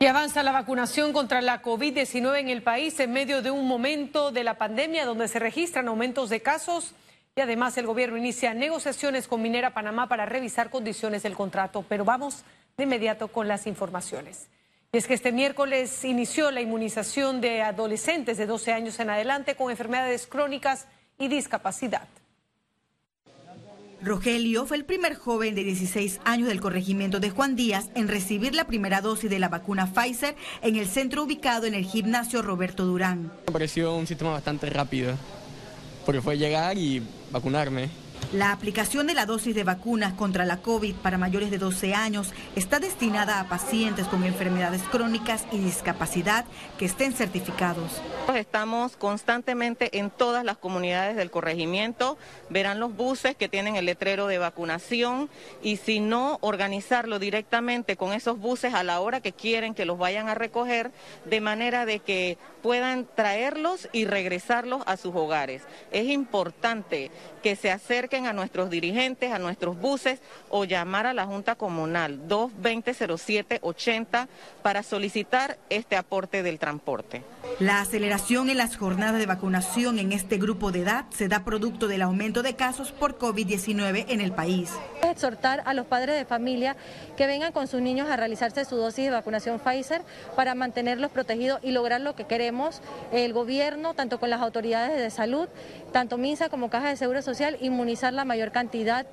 Y avanza la vacunación contra la COVID-19 en el país en medio de un momento de la pandemia donde se registran aumentos de casos y además el gobierno inicia negociaciones con Minera Panamá para revisar condiciones del contrato. Pero vamos de inmediato con las informaciones. Y es que este miércoles inició la inmunización de adolescentes de 12 años en adelante con enfermedades crónicas y discapacidad. Rogelio fue el primer joven de 16 años del corregimiento de Juan Díaz en recibir la primera dosis de la vacuna Pfizer en el centro ubicado en el gimnasio Roberto Durán. Me pareció un sistema bastante rápido, porque fue llegar y vacunarme. La aplicación de la dosis de vacunas contra la COVID para mayores de 12 años está destinada a pacientes con enfermedades crónicas y discapacidad que estén certificados. Estamos constantemente en todas las comunidades del corregimiento, verán los buses que tienen el letrero de vacunación y si no, organizarlo directamente con esos buses a la hora que quieren que los vayan a recoger, de manera de que puedan traerlos y regresarlos a sus hogares. Es importante que se acerquen a nuestros dirigentes, a nuestros buses o llamar a la Junta Comunal 220-0780 para solicitar este aporte del transporte. La aceleración en las jornadas de vacunación en este grupo de edad se da producto del aumento de casos por COVID-19 en el país. Exhortar a los padres de familia que vengan con sus niños a realizarse su dosis de vacunación Pfizer para mantenerlos protegidos y lograr lo que queremos el gobierno, tanto con las autoridades de salud, tanto MINSA como Caja de Seguro Social, inmunizar la mayor cantidad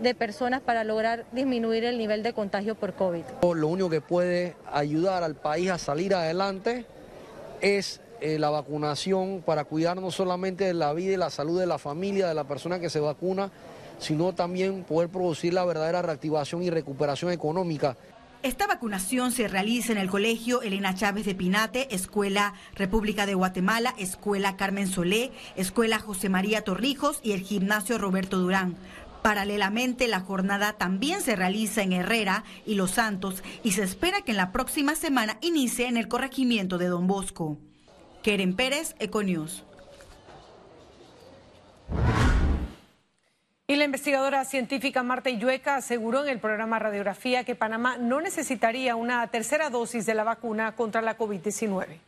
de personas para lograr disminuir el nivel de contagio por COVID. Lo único que puede ayudar al país a salir adelante es eh, la vacunación para cuidar no solamente de la vida y la salud de la familia, de la persona que se vacuna, sino también poder producir la verdadera reactivación y recuperación económica. Esta vacunación se realiza en el Colegio Elena Chávez de Pinate, Escuela República de Guatemala, Escuela Carmen Solé, Escuela José María Torrijos y el Gimnasio Roberto Durán. Paralelamente, la jornada también se realiza en Herrera y Los Santos y se espera que en la próxima semana inicie en el corregimiento de Don Bosco. Keren Pérez, Econews. Y la investigadora científica Marta Illueca aseguró en el programa Radiografía que Panamá no necesitaría una tercera dosis de la vacuna contra la COVID-19.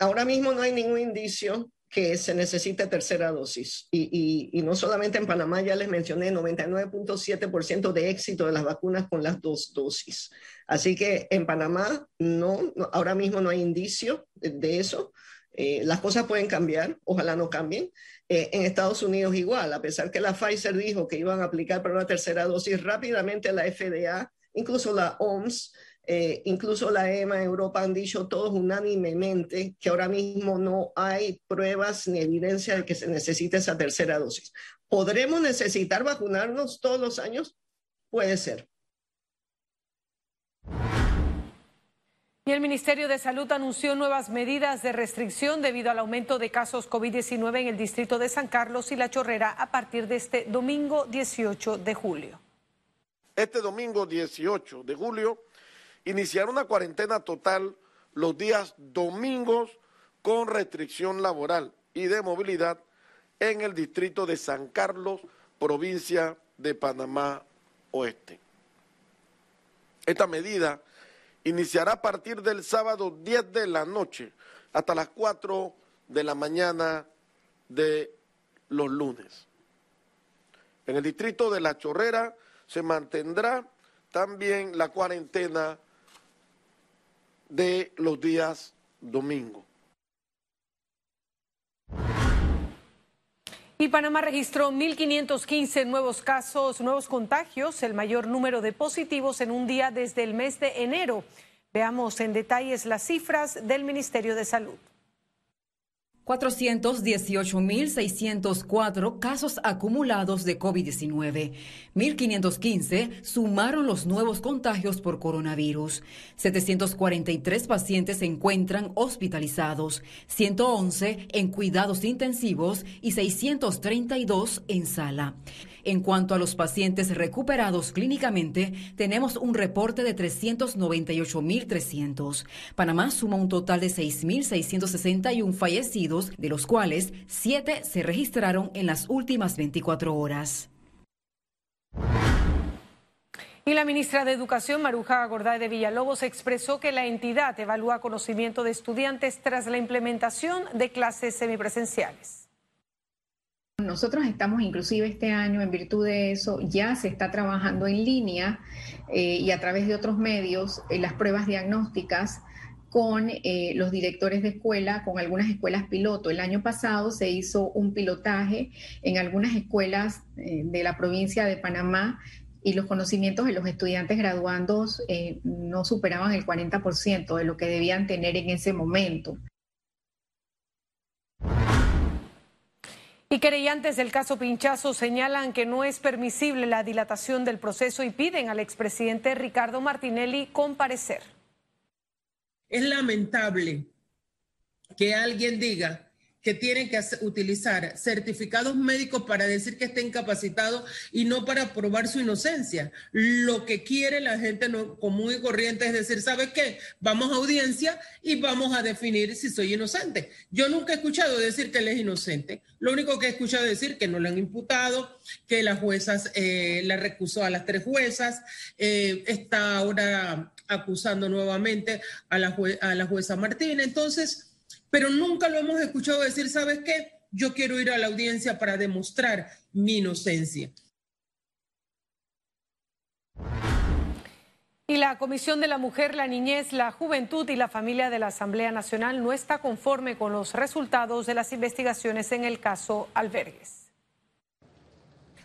Ahora mismo no hay ningún indicio que se necesite tercera dosis. Y, no solamente en Panamá, ya les mencioné, 99.7% de éxito de las vacunas con las dos dosis. Así que en Panamá no, ahora mismo no hay indicio de eso. Eh, las cosas pueden cambiar, ojalá no cambien. Eh, en Estados Unidos igual, a pesar que la Pfizer dijo que iban a aplicar para una tercera dosis, rápidamente la FDA, incluso la OMS, eh, incluso la EMA en Europa han dicho todos unánimemente que ahora mismo no hay pruebas ni evidencia de que se necesite esa tercera dosis. ¿Podremos necesitar vacunarnos todos los años? Puede ser. Y el Ministerio de Salud anunció nuevas medidas de restricción debido al aumento de casos COVID-19 en el distrito de San Carlos y La Chorrera a partir de este domingo 18 de julio. Este domingo 18 de julio iniciar una cuarentena total los días domingos con restricción laboral y de movilidad en el distrito de San Carlos, provincia de Panamá Oeste. Esta medida iniciará a partir del sábado 10 de la noche hasta las 4 de la mañana de los lunes. En el distrito de La Chorrera se mantendrá también la cuarentena de los días domingo. Y Panamá registró 1.515 nuevos casos, nuevos contagios, el mayor número de positivos en un día desde el mes de enero. Veamos en detalles las cifras del Ministerio de Salud. 418.604 casos acumulados de COVID-19. 1.515 sumaron los nuevos contagios por coronavirus. 743 pacientes se encuentran hospitalizados, 111 en cuidados intensivos y 632 en sala. En cuanto a los pacientes recuperados clínicamente, tenemos un reporte de 398.300. Panamá suma un total de 6.661 fallecidos, de los cuales 7 se registraron en las últimas 24 horas. Y la ministra de Educación, Maruja Gorday de Villalobos, expresó que la entidad evalúa conocimiento de estudiantes tras la implementación de clases semipresenciales. Nosotros estamos inclusive este año, en virtud de eso, ya se está trabajando en línea eh, y a través de otros medios en las pruebas diagnósticas con eh, los directores de escuela, con algunas escuelas piloto. El año pasado se hizo un pilotaje en algunas escuelas eh, de la provincia de Panamá y los conocimientos de los estudiantes graduandos eh, no superaban el 40% de lo que debían tener en ese momento. Y querellantes del caso Pinchazo señalan que no es permisible la dilatación del proceso y piden al expresidente Ricardo Martinelli comparecer. Es lamentable que alguien diga que tienen que utilizar certificados médicos para decir que está incapacitado y no para probar su inocencia. Lo que quiere la gente común y corriente es decir, ¿sabe qué? Vamos a audiencia y vamos a definir si soy inocente. Yo nunca he escuchado decir que él es inocente. Lo único que he escuchado decir que no le han imputado, que las juezas eh, la recusó a las tres juezas, eh, está ahora acusando nuevamente a la, a la jueza Martínez. Entonces, pero nunca lo hemos escuchado decir, ¿sabes qué? Yo quiero ir a la audiencia para demostrar mi inocencia. Y la Comisión de la Mujer, la Niñez, la Juventud y la Familia de la Asamblea Nacional no está conforme con los resultados de las investigaciones en el caso Albergues.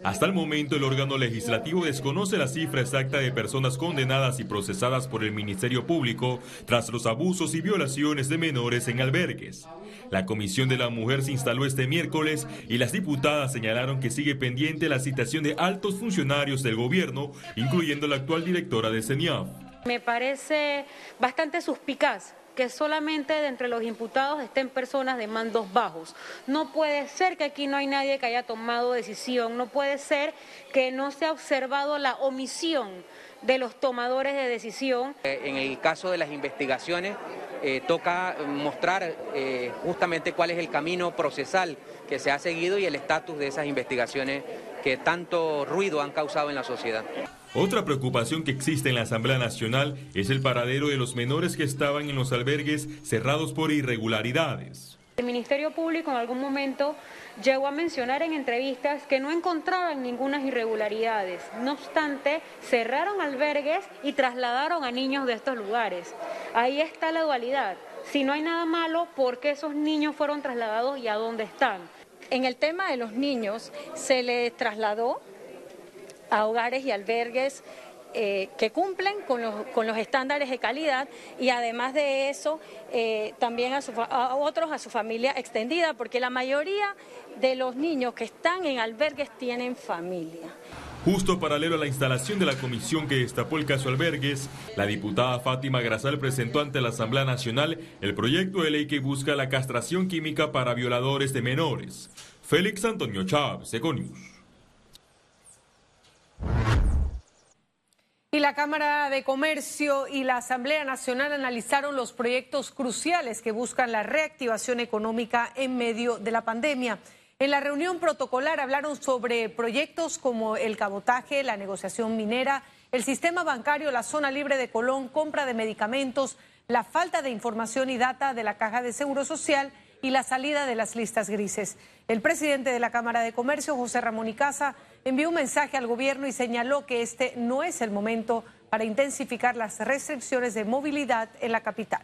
Hasta el momento, el órgano legislativo desconoce la cifra exacta de personas condenadas y procesadas por el Ministerio Público tras los abusos y violaciones de menores en albergues. La Comisión de la Mujer se instaló este miércoles y las diputadas señalaron que sigue pendiente la citación de altos funcionarios del gobierno, incluyendo la actual directora de CENIAF. Me parece bastante suspicaz que solamente de entre los imputados estén personas de mandos bajos. No puede ser que aquí no hay nadie que haya tomado decisión, no puede ser que no se ha observado la omisión de los tomadores de decisión. Eh, en el caso de las investigaciones, eh, toca mostrar eh, justamente cuál es el camino procesal que se ha seguido y el estatus de esas investigaciones que tanto ruido han causado en la sociedad. Otra preocupación que existe en la Asamblea Nacional es el paradero de los menores que estaban en los albergues cerrados por irregularidades. El Ministerio Público en algún momento llegó a mencionar en entrevistas que no encontraban ninguna irregularidades. No obstante, cerraron albergues y trasladaron a niños de estos lugares. Ahí está la dualidad. Si no hay nada malo, ¿por qué esos niños fueron trasladados y a dónde están? En el tema de los niños, se les trasladó a hogares y albergues eh, que cumplen con los, con los, estándares de calidad y además de eso eh, también a, a, otros a su familia extendida, porque la mayoría de los niños que están en albergues tienen familia. Justo paralelo a la instalación de la comisión que destapó el caso albergues, la diputada Fátima Grazal presentó ante la Asamblea Nacional el proyecto de ley que busca la castración química para violadores de menores. Félix Antonio Chávez, Econius. Y la Cámara de Comercio y la Asamblea Nacional analizaron los proyectos cruciales que buscan la reactivación económica en medio de la pandemia. En la reunión protocolar hablaron sobre proyectos como el cabotaje, la negociación minera, el sistema bancario, la zona libre de Colón, compra de medicamentos, la falta de información y data de la Caja de Seguro Social y la salida de las listas grises. El presidente de la Cámara de Comercio, José Ramón Icaza, envió un mensaje al gobierno y señaló que este no es el momento para intensificar las restricciones de movilidad en la capital.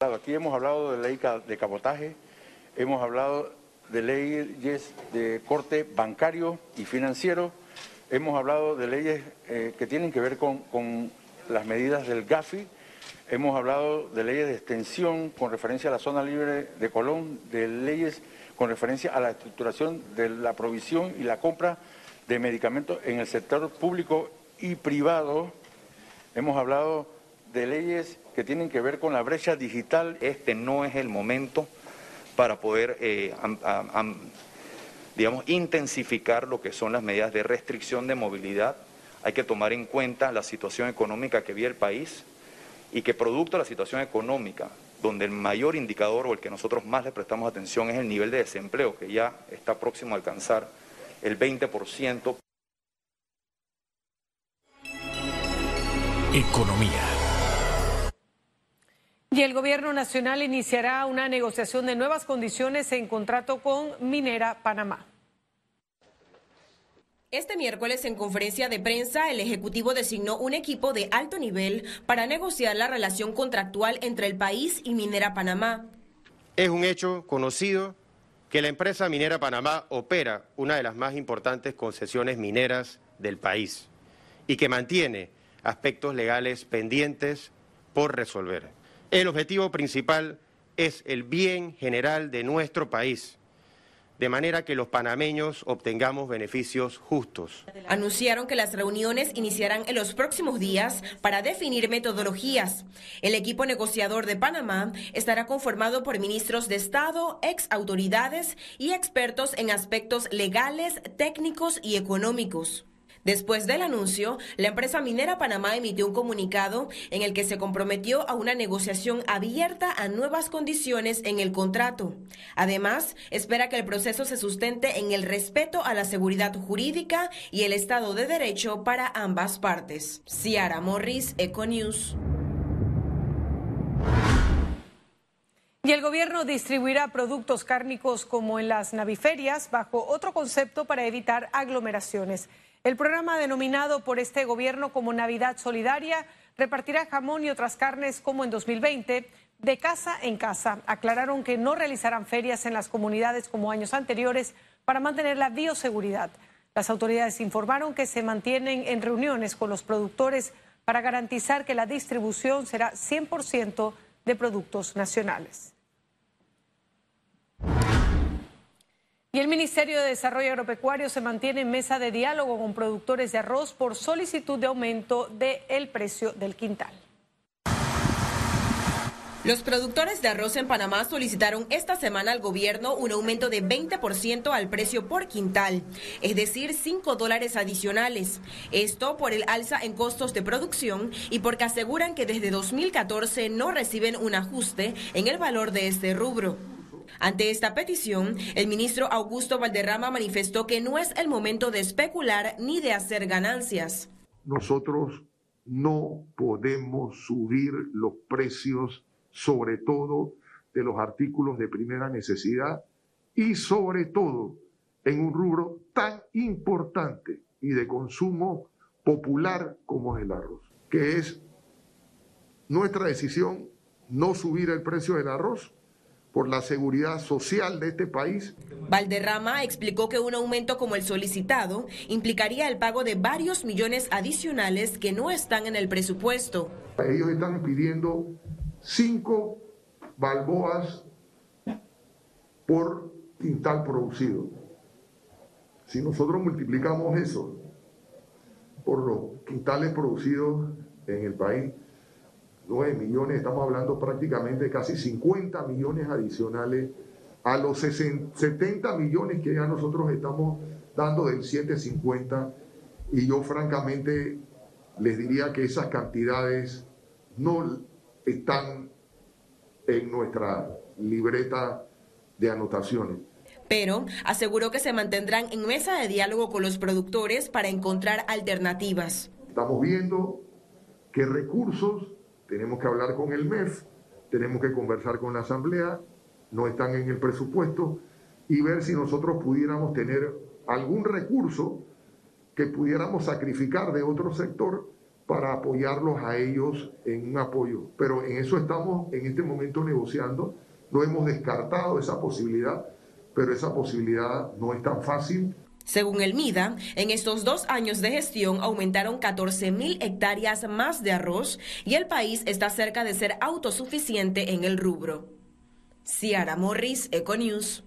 Aquí hemos hablado de ley de cabotaje, hemos hablado de leyes de corte bancario y financiero, hemos hablado de leyes eh, que tienen que ver con, con las medidas del GAFI, hemos hablado de leyes de extensión con referencia a la zona libre de Colón, de leyes con referencia a la estructuración de la provisión y la compra de medicamentos en el sector público y privado. Hemos hablado de leyes que tienen que ver con la brecha digital. Este no es el momento para poder, eh, digamos, intensificar lo que son las medidas de restricción de movilidad. Hay que tomar en cuenta la situación económica que vive el país y que producto de la situación económica donde el mayor indicador o el que nosotros más le prestamos atención es el nivel de desempleo, que ya está próximo a alcanzar el 20%. Economía. Y el gobierno nacional iniciará una negociación de nuevas condiciones en contrato con Minera Panamá. Este miércoles en conferencia de prensa, el Ejecutivo designó un equipo de alto nivel para negociar la relación contractual entre el país y Minera Panamá. Es un hecho conocido que la empresa Minera Panamá opera una de las más importantes concesiones mineras del país y que mantiene aspectos legales pendientes por resolver. El objetivo principal es el bien general de nuestro país de manera que los panameños obtengamos beneficios justos. Anunciaron que las reuniones iniciarán en los próximos días para definir metodologías. El equipo negociador de Panamá estará conformado por ministros de Estado, ex autoridades y expertos en aspectos legales, técnicos y económicos. Después del anuncio, la empresa minera Panamá emitió un comunicado en el que se comprometió a una negociación abierta a nuevas condiciones en el contrato. Además, espera que el proceso se sustente en el respeto a la seguridad jurídica y el Estado de Derecho para ambas partes. Ciara Morris, Econews. Y el gobierno distribuirá productos cárnicos como en las naviferias bajo otro concepto para evitar aglomeraciones. El programa denominado por este gobierno como Navidad Solidaria repartirá jamón y otras carnes como en 2020 de casa en casa. Aclararon que no realizarán ferias en las comunidades como años anteriores para mantener la bioseguridad. Las autoridades informaron que se mantienen en reuniones con los productores para garantizar que la distribución será 100% de productos nacionales. Y el Ministerio de Desarrollo Agropecuario se mantiene en mesa de diálogo con productores de arroz por solicitud de aumento del precio del quintal. Los productores de arroz en Panamá solicitaron esta semana al gobierno un aumento de 20% al precio por quintal, es decir, 5 dólares adicionales. Esto por el alza en costos de producción y porque aseguran que desde 2014 no reciben un ajuste en el valor de este rubro. Ante esta petición, el ministro Augusto Valderrama manifestó que no es el momento de especular ni de hacer ganancias. Nosotros no podemos subir los precios, sobre todo de los artículos de primera necesidad y sobre todo en un rubro tan importante y de consumo popular como es el arroz, que es nuestra decisión no subir el precio del arroz por la seguridad social de este país. Valderrama explicó que un aumento como el solicitado implicaría el pago de varios millones adicionales que no están en el presupuesto. Ellos están pidiendo cinco balboas por quintal producido. Si nosotros multiplicamos eso por los quintales producidos en el país, 9 millones, estamos hablando prácticamente de casi 50 millones adicionales a los 70 millones que ya nosotros estamos dando del 750 y yo francamente les diría que esas cantidades no están en nuestra libreta de anotaciones. Pero aseguró que se mantendrán en mesa de diálogo con los productores para encontrar alternativas. Estamos viendo qué recursos tenemos que hablar con el MEF, tenemos que conversar con la Asamblea, no están en el presupuesto, y ver si nosotros pudiéramos tener algún recurso que pudiéramos sacrificar de otro sector para apoyarlos a ellos en un apoyo. Pero en eso estamos en este momento negociando, no hemos descartado esa posibilidad, pero esa posibilidad no es tan fácil según el MIDA, en estos dos años de gestión aumentaron 14 mil hectáreas más de arroz y el país está cerca de ser autosuficiente en el rubro. Ciara Morris, Econews.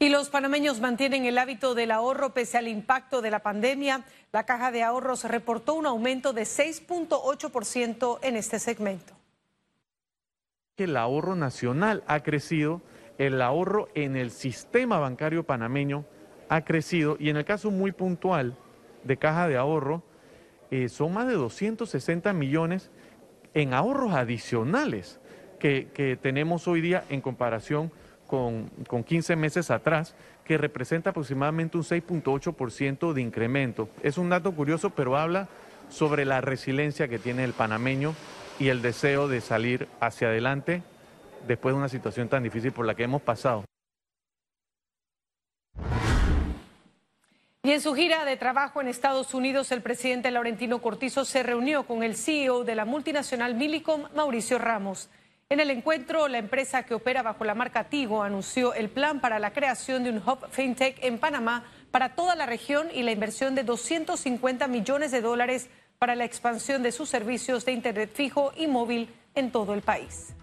Y los panameños mantienen el hábito del ahorro pese al impacto de la pandemia. La caja de ahorros reportó un aumento de 6.8% en este segmento. El ahorro nacional ha crecido el ahorro en el sistema bancario panameño ha crecido y en el caso muy puntual de caja de ahorro, eh, son más de 260 millones en ahorros adicionales que, tenemos hoy día en comparación con, con 15 meses atrás, que representa aproximadamente un 6.8% de incremento. Es un dato curioso, pero habla sobre la resiliencia que tiene el panameño y el deseo de salir hacia adelante después de una situación tan difícil por la que hemos pasado. Y en su gira de trabajo en Estados Unidos, el presidente Laurentino Cortizo se reunió con el CEO de la multinacional Milicom, Mauricio Ramos. En el encuentro, la empresa que opera bajo la marca Tigo anunció el plan para la creación de un hub fintech en Panamá para toda la región y la inversión de 250 millones de dólares para la expansión de sus servicios de Internet fijo y móvil en todo el país.